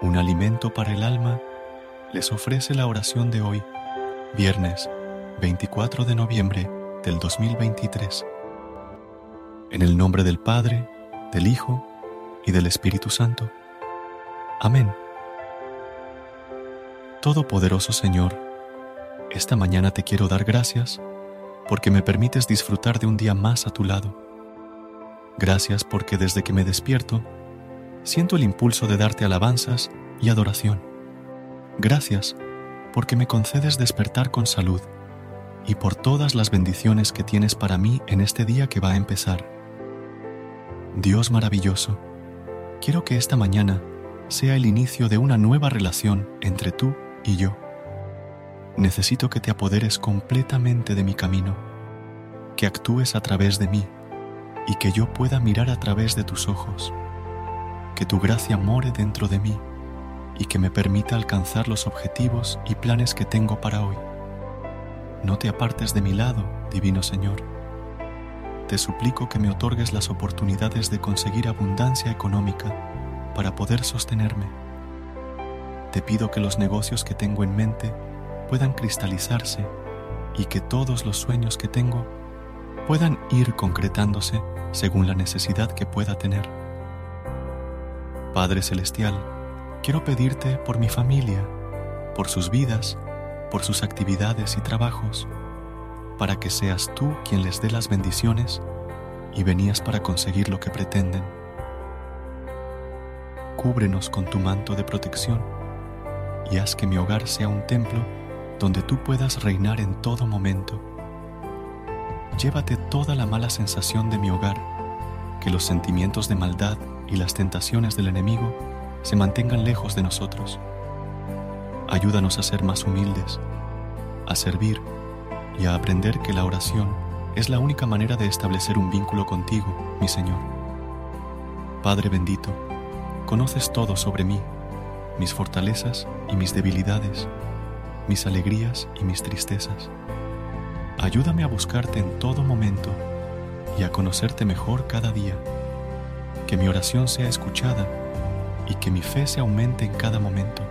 Un alimento para el alma les ofrece la oración de hoy, viernes 24 de noviembre del 2023. En el nombre del Padre, del Hijo y del Espíritu Santo. Amén. Todopoderoso Señor, esta mañana te quiero dar gracias porque me permites disfrutar de un día más a tu lado. Gracias porque desde que me despierto, siento el impulso de darte alabanzas y adoración. Gracias porque me concedes despertar con salud y por todas las bendiciones que tienes para mí en este día que va a empezar. Dios maravilloso, quiero que esta mañana sea el inicio de una nueva relación entre tú y yo. Necesito que te apoderes completamente de mi camino, que actúes a través de mí y que yo pueda mirar a través de tus ojos que tu gracia more dentro de mí y que me permita alcanzar los objetivos y planes que tengo para hoy. No te apartes de mi lado, Divino Señor. Te suplico que me otorgues las oportunidades de conseguir abundancia económica para poder sostenerme. Te pido que los negocios que tengo en mente puedan cristalizarse y que todos los sueños que tengo puedan ir concretándose según la necesidad que pueda tener. Padre Celestial, quiero pedirte por mi familia, por sus vidas, por sus actividades y trabajos, para que seas tú quien les dé las bendiciones y venías para conseguir lo que pretenden. Cúbrenos con tu manto de protección y haz que mi hogar sea un templo donde tú puedas reinar en todo momento. Llévate toda la mala sensación de mi hogar, que los sentimientos de maldad y las tentaciones del enemigo se mantengan lejos de nosotros. Ayúdanos a ser más humildes, a servir y a aprender que la oración es la única manera de establecer un vínculo contigo, mi Señor. Padre bendito, conoces todo sobre mí, mis fortalezas y mis debilidades, mis alegrías y mis tristezas. Ayúdame a buscarte en todo momento y a conocerte mejor cada día que mi oración sea escuchada y que mi fe se aumente en cada momento.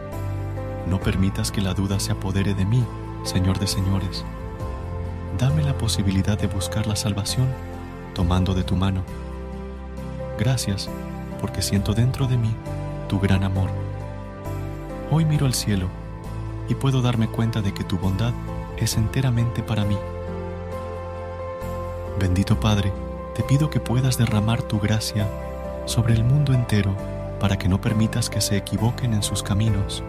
No permitas que la duda se apodere de mí, Señor de señores. Dame la posibilidad de buscar la salvación tomando de tu mano. Gracias porque siento dentro de mí tu gran amor. Hoy miro al cielo y puedo darme cuenta de que tu bondad es enteramente para mí. Bendito Padre, te pido que puedas derramar tu gracia sobre el mundo entero para que no permitas que se equivoquen en sus caminos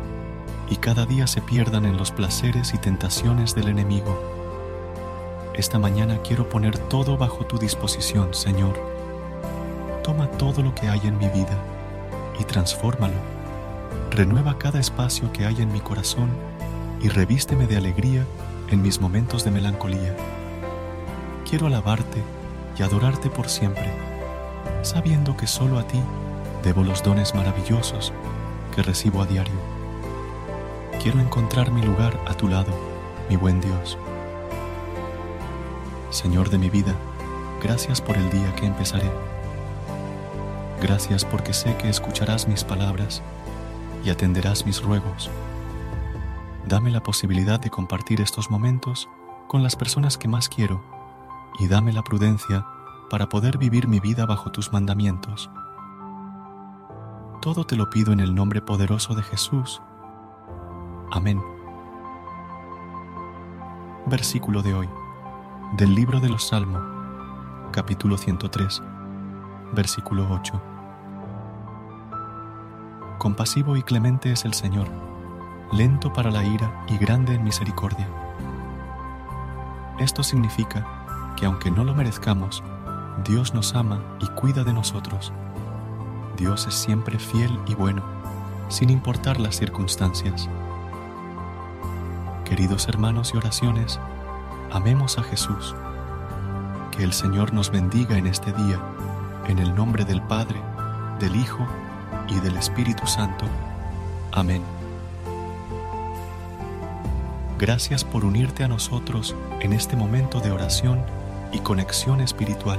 y cada día se pierdan en los placeres y tentaciones del enemigo. Esta mañana quiero poner todo bajo tu disposición, Señor. Toma todo lo que hay en mi vida y transfórmalo. Renueva cada espacio que hay en mi corazón y revísteme de alegría en mis momentos de melancolía. Quiero alabarte y adorarte por siempre sabiendo que solo a ti debo los dones maravillosos que recibo a diario. Quiero encontrar mi lugar a tu lado, mi buen Dios. Señor de mi vida, gracias por el día que empezaré. Gracias porque sé que escucharás mis palabras y atenderás mis ruegos. Dame la posibilidad de compartir estos momentos con las personas que más quiero y dame la prudencia para poder vivir mi vida bajo tus mandamientos. Todo te lo pido en el nombre poderoso de Jesús. Amén. Versículo de hoy, del libro de los Salmos, capítulo 103, versículo 8. Compasivo y clemente es el Señor, lento para la ira y grande en misericordia. Esto significa que aunque no lo merezcamos, Dios nos ama y cuida de nosotros. Dios es siempre fiel y bueno, sin importar las circunstancias. Queridos hermanos y oraciones, amemos a Jesús. Que el Señor nos bendiga en este día, en el nombre del Padre, del Hijo y del Espíritu Santo. Amén. Gracias por unirte a nosotros en este momento de oración y conexión espiritual.